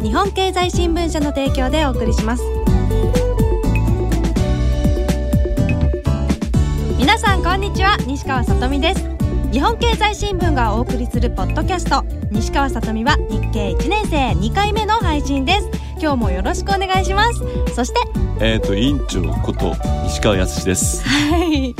日本経済新聞社の提供でお送りします。皆さんこんにちは。西川さとみです。日本経済新聞がお送りするポッドキャスト。西川さとみは日経1年生2回目の配信です。今日もよろしくお願いします。そしてえっ、と委員長こと西川康です。はい。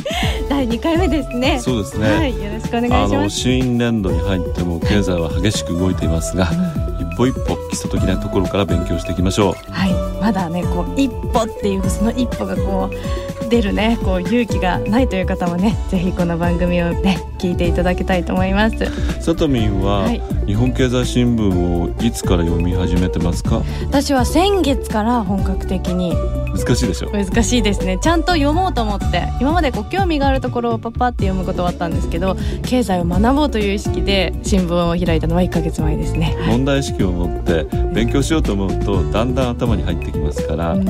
第2回目ですね。そうですね。はい。よろしくお願いします。新年度に入っても経済は激しく動いていますが、一歩一歩基礎的なところから勉強していきましょう。はいまだねこう一歩っていうその一歩がこう出るねこう勇気がないという方もねぜひこの番組をね聞いていただきたいと思いますさとみんは、はい日本経済新聞をいつから読み始めてますか？私は先月から本格的に難しいでしょ？難しいですねちゃんと読もうと思って今までこう興味があるところをパッパって読むことはあったんですけど経済を学ぼうという意識で新聞を開いたのは1ヶ月前ですね。問題意識を持って勉強しようと思うとだんだん頭に入ってきますから、うん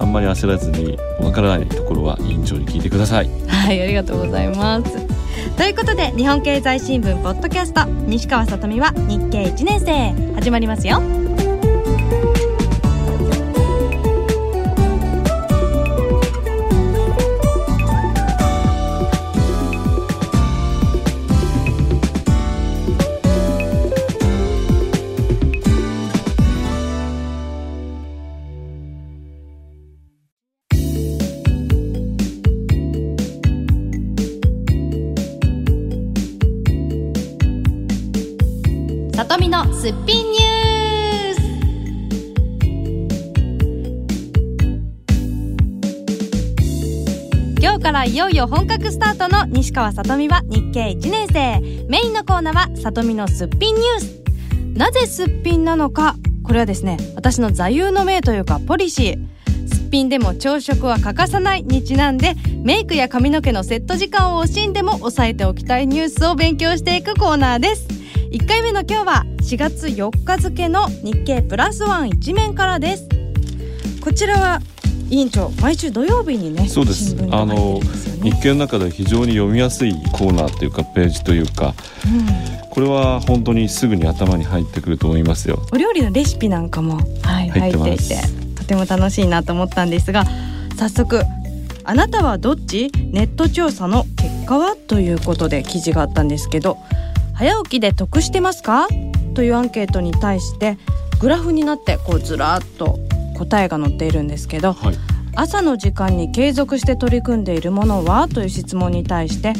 あんまり焦らずにわからないところは委員長に聞いてください。はい、ありがとうございます。ということで日本経済新聞ポッドキャスト西川さとみは日経1年生始まりますよ。とみのすっぴんニュース。今日からいよいよ本格スタートの西川さとみは日経1年生。メインのコーナーはさとみのすっぴんニュース。なぜすっぴんなのか。これはですね私の座右の銘というかポリシー。すっぴんでも朝食は欠かさないにちなんでメイクや髪の毛のセット時間を惜しんでも押さえておきたいニュースを勉強していくコーナーです。1回目の今日は4月4日付の日経プラスワン一面からです。こちらは委員長毎週土曜日にねそうです。新聞が入ってるんですよね。日経の中で非常に読みやすいコーナーというかページというかこれは本当にすぐに頭に入ってくると思いますよ。お料理のレシピなんかも、はい、入ってていてとても楽しいなと思ったんですが早速「あなたはどっち?」ネット調査の結果は？ということで記事があったんですけど「早起きで得してますか?」というアンケートに対してグラフになってこうずらっと答えが載っているんですけどはい、朝の時間に継続して取り組んでいるものは？という質問に対して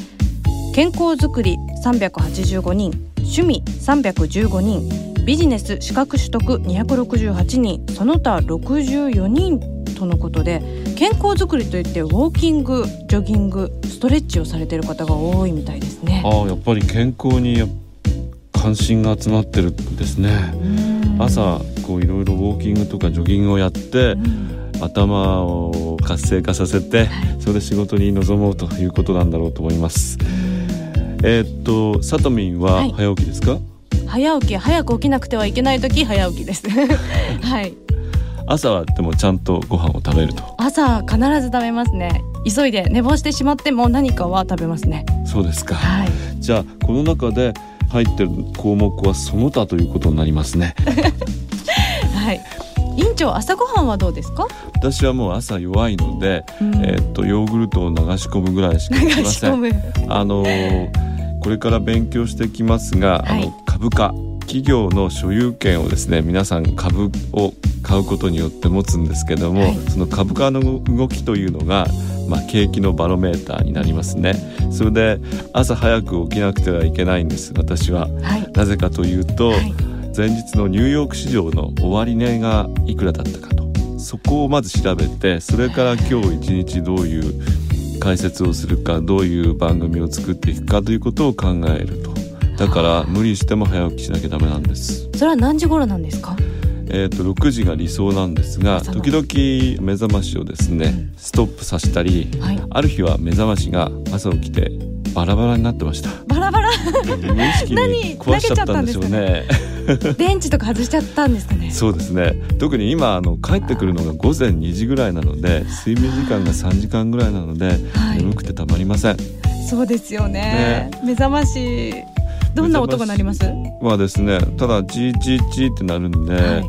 健康づくり385人趣味315人ビジネス資格取得268人その他64人とのことで健康づくりといってウォーキングジョギングストレッチをされている方が多いみたいですね。ああやっぱり健康にや関心が集まってるんですね。朝こういろいろウォーキングとかジョギングをやって頭を活性化させてそれで仕事に臨もうということなんだろうと思います。えーっとさとみんははい早起きですか？早起き早く起きなくてはいけない時早起きです。はい朝はでもちゃんとご飯を食べると。朝必ず食べますね急いで寝坊してしまっても何かは食べますね。そうですか。はい。じゃあこの中で入ってる項目はその他ということになりますね。はい。委員長朝ごはんはどうですか、私はもう朝弱いので、うん。えーっとヨーグルトを流し込むぐらいしかできません。む。あのーこれから勉強してきますが、はい。あの株価企業の所有権をですね皆さん株を買うことによって持つんですけども、はい。その株価の動きというのが、まあ、景気のバロメーターになりますね。それで朝早く起きなくてはいけないんです私は。はい。なぜかというと、はい。前日のニューヨーク市場の終値がいくらだったかと。そこをまず調べてそれから今日一日どういう解説をするかどういう番組を作っていくかということを考えると。だから無理しても早起きしなきゃダメなんです。それは何時頃なんですか？えー、と6時が理想なんですが時々目覚ましをですねストップさせたり、はい。ある日は目覚ましが朝起きてバラバラになってました。バラバラ。無意識に壊しちゃったんでしょうね？電池 とか外しちゃったんですかね？そうですね。特に今あの帰ってくるのが午前2時ぐらいなので睡眠時間が3時間ぐらいなので、はい。眠くてたまりません。そうですよね。目覚ましどんな音が鳴ります？はですねただジージージーってなるんで、はい。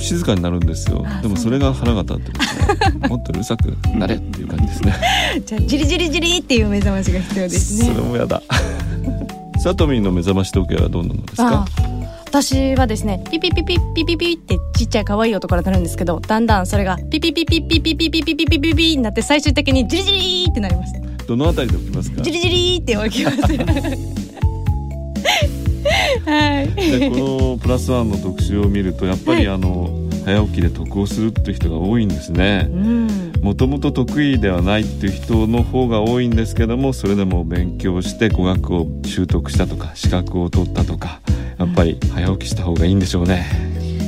静かになるんですよ。あでもそれが腹が立ってですね。もっとうるさくなれっていう感じですね。じゃあジリジリジリっていう目覚ましが必要ですね。それもやだ。さとみんの目覚まし時計はどんなのですか？あ私はですねピピピピピピピってちっちゃい可愛い音から鳴るんですけどだんだんそれがピピピピピピピピピピピピピになって最終的にジリジリってなりますどのあたりで起きますかジリジリって起きますはい。でこのプラスワンの特集を見るとやっぱりあの、早起きで得をするっていう人が多いんですね。うん。もともと得意ではないっていう人の方が多いんですけどもそれでも勉強して語学を習得したとか資格を取ったとかやっぱり早起きした方がいいんでしょうね。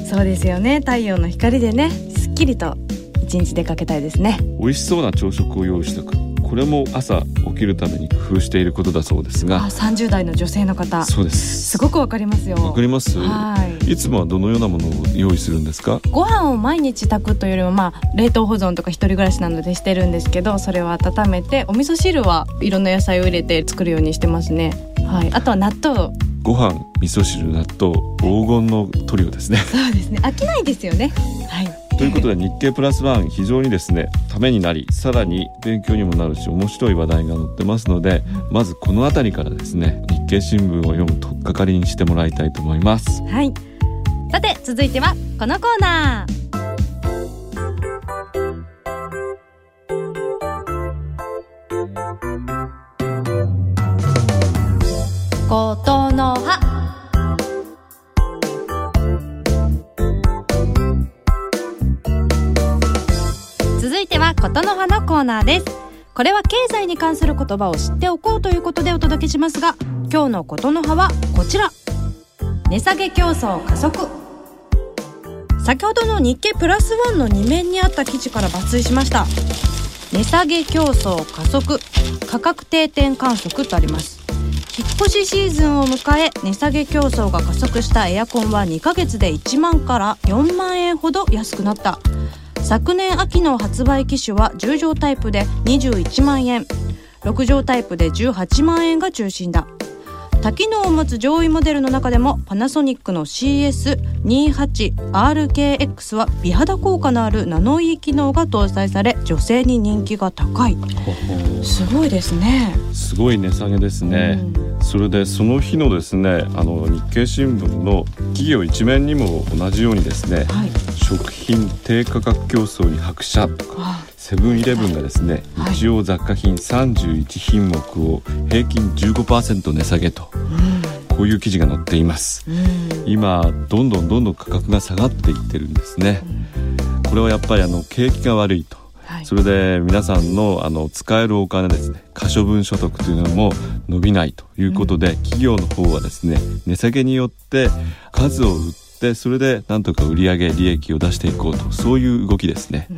そうですよね。太陽の光でねすっきりと一日出かけたいですね。美味しそうな朝食を用意しておくこれも朝起きるために工夫していることだそうですあが30代の女性の方。そうです。すごくわかりますよ。わかります？はい。いつもはどのようなものを用意するんですか？ご飯を毎日炊くというよりもまあ冷凍保存とか一人暮らしなのでしてるんですけどそれを温めてお味噌汁はいろんな野菜を入れて作るようにしてますね。はい。あとは納豆。ご飯味噌汁納豆黄金のトリオですね。そうですね。飽きないですよね。はいということで日経プラスワン非常にですねためになりさらに勉強にもなるし面白い話題が載ってますのでまずこの辺りからですね日経新聞を読む取っかかりにしてもらいたいと思います。はい。さて続いてはこのコーナー。ことことの葉のコーナーです。これは経済に関する言葉を知っておこうということでお届けしますが今日のことの葉はこちら。値下げ競争加速。先ほどの日経プラスワンの2面にあった記事から抜粋しました。値下げ競争加速。価格定点観測とあります。引っ越しシーズンを迎え値下げ競争が加速したエアコンは2ヶ月で1万から4万円ほど安くなった。昨年秋の発売機種は10畳タイプで21万円。6畳タイプで18万円が中心だ。多機能を持つ上位モデルの中でもパナソニックの CS28RKX は美肌効果のあるナノイー機能が搭載され女性に人気が高い。すごいですね。すごい値下げですね、それでその日のですねあの日経新聞の企業一面にも同じようにですねはい。食品低価格競争に拍車とかあ。セブンイレブンがですね、はい。日用雑貨品31品目を平均15%値下げとこういう記事が載っています。うん。うん今どんどんどんどん価格が下がっていってるんですね。これはやっぱりあの景気が悪いとはい。それで皆さんのあの使えるお金ですね。可処分所得というのも伸びないということで、企業の方はですね値下げによって数を売ってそれでなんとか売上利益を出していこうとそういう動きですね。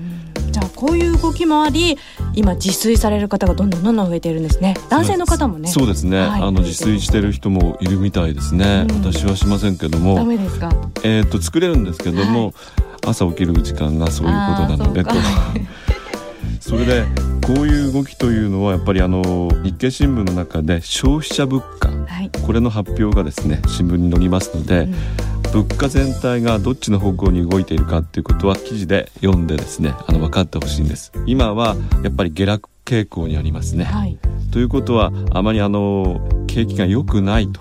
じゃあこういう動きもあり今自炊される方がどんどんどんどん増えているんですね。男性の方もね。そうです。ね、はい。あの自炊してる人もいるみたいですね、うん私はしませんけどダもメですか？えっ、と作れるんですけども、朝起きる時間がそういうことなのでとそれでこういう動きというのはやっぱりあの日経新聞の中で消費者物価。はい。これの発表がですね新聞に載りますので、うん。物価全体がどっちの方向に動いているかっていうことは記事で読んでですねあの分かってほしいんです。今はやっぱり下落傾向にありますね、はい。ということはあまりあの景気が良くないと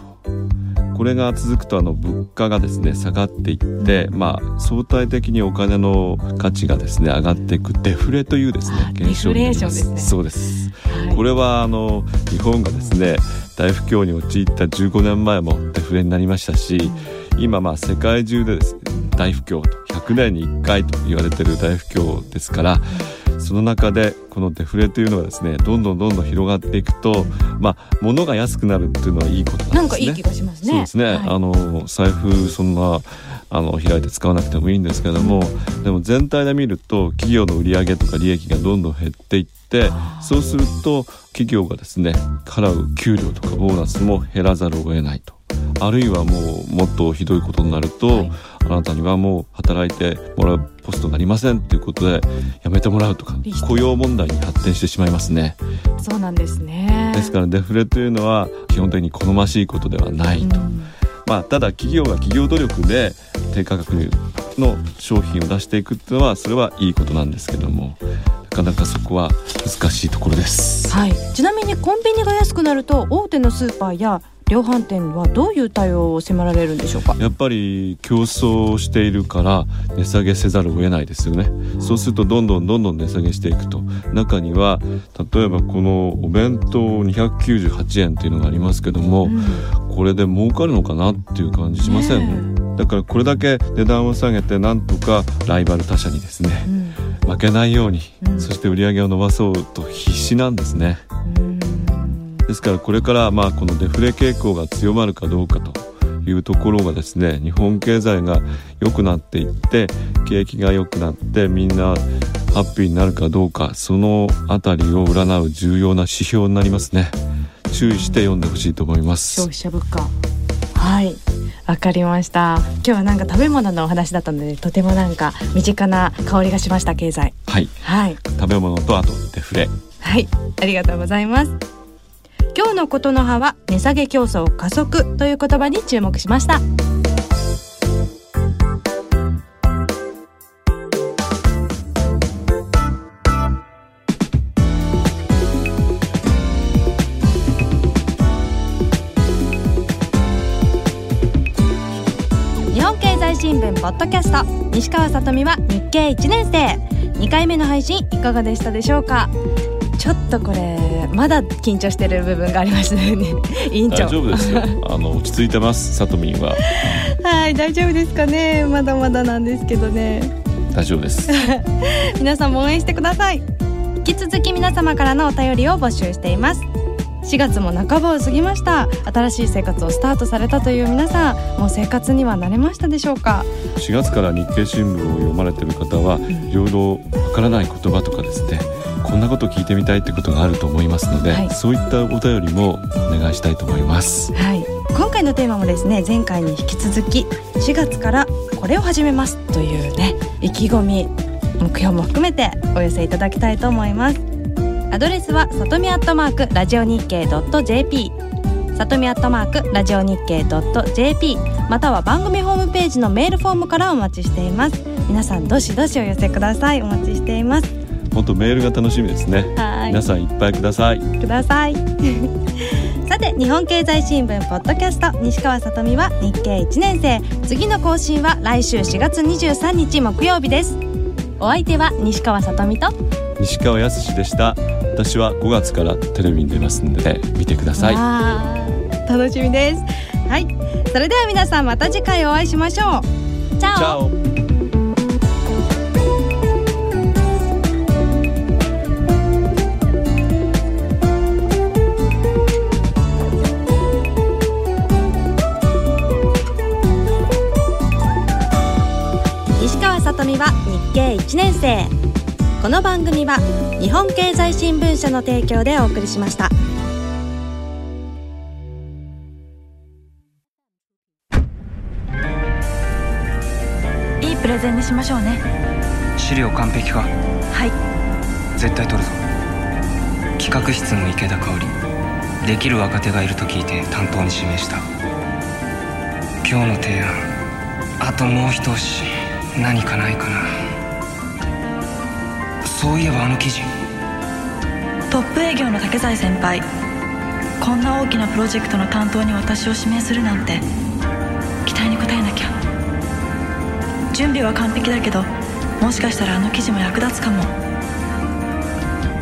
これが続くとあの物価がですね下がっていって、まあ相対的にお金の価値がですね上がっていくデフレというですねあ現象になります。デフレーションですね。そうです。はい。これはあの日本がですね大不況に陥った15年前もデフレになりましたし今まあ世界中でですね大不況と100年に1回と言われてる大不況ですからその中でこのデフレというのがですねどんどんどんどん広がっていくとまあ物が安くなるっていうのはいいことなんですね。なんかいい気がしますねそうですね、はいあの財布そんなあの開いて使わなくてもいいんですけども、でも全体で見ると企業の売上とか利益がどんどん減っていってそうすると企業がですね払う給料とかボーナスも減らざるを得ないと。あるいはもうもっとひどいことになると、はいあなたにはもう働いてもらうポストがありませんっていうことで辞めてもらうとか雇用問題に発展してしまいますね。そうなんですねですからデフレというのは基本的に好ましいことではないと。うんまあ、ただ企業が企業努力で低価格の商品を出していくっていうのはそれはいいことなんですけどもなかなかそこは難しいところです。はい、ちなみにコンビニが安くなると大手のスーパーや量販店はどういう対応を迫られるんでしょうか？やっぱり競争しているから値下げせざるを得ないですよね。そうするとどんどんどんどん値下げしていくと。中には例えばこのお弁当298円っていうのがありますけども、これで儲かるのかなっていう感じしません、ねだからこれだけ値段を下げてなんとかライバル他社にですねうん。負けないように、うん。そして売り上げを伸ばそうと必死なんですね。うんですからこれからまあこのデフレ傾向が強まるかどうかというところがですね日本経済が良くなっていって景気が良くなってみんなハッピーになるかどうかそのあたりを占う重要な指標になりますね。注意して読んでほしいと思います。消費者物価。はい。わかりました。今日はなんか食べ物のお話だったのでとてもなんか身近な香りがしました経済。はい。はい。食べ物とあとデフレ。はい。ありがとうございます今日のことの葉は値下げ競争加速という言葉に注目しました。日本経済新聞ポッドキャスト西川さとみは日経1年生。2回目の配信いかがでしたでしょうか？ちょっとこれまだ緊張してる部分がありましたよね。委員長。大丈夫ですよ。あの落ち着いてますさとみんは。はい大丈夫ですかね。まだまだなんですけどね。大丈夫です。皆さんも応援してください。引き続き皆様からのお便りを募集しています4月も半ばを過ぎました。新しい生活をスタートされたという皆さんもう生活には慣れましたでしょうか？4月から日経新聞を読まれてる方はいろいろわからない言葉とかですねこんなこと聞いてみたいってことがあると思いますので、はい。そういったお便りもお願いしたいと思います。はい。今回のテーマもですね前回に引き続き4月からこれを始めますというね意気込み目標も含めてお寄せいただきたいと思いますアドレスはさとみアットマークラジオ日経 .jp さとみアットマークラジオ日経 .jp または番組ホームページのメールフォームからお待ちしています。皆さんどしどしお寄せください。お待ちしています。本当メールが楽しみですね。はい。皆さんいっぱいください。ください。さて日本経済新聞ポッドキャスト。西川さとみは日経1年生。次の更新は来週4月23日木曜日です。お相手は西川さとみと西川康でした私は5月からテレビに出ますので見てください。楽しみです。はい。それでは皆さんまた次回お会いしましょう。チャオ。さとみは日経1年生この番組は日本経済新聞社の提供でお送りしました。いいプレゼンにしましょうね。資料完璧か？はい。絶対取るぞ。企画室の池田香織。できる若手がいると聞いて担当に指名した。今日の提案。あともう一押し。何かないかなそういえばあの記事。トップ営業の竹財先輩。こんな大きなプロジェクトの担当に私を指名するなんて。期待に応えなきゃ。準備は完璧だけどもしかしたらあの記事も役立つかも。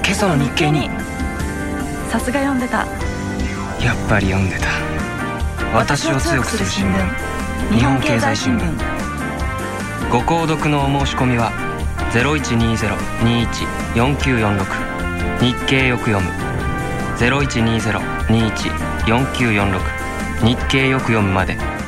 今朝の日経に。さすが読んでた。やっぱり読んでた。私を強くする新聞。日本経済新聞。ご購読のお申し込みは0120-21-4946日経よく読む。0120-21-4946日経よく読むまで。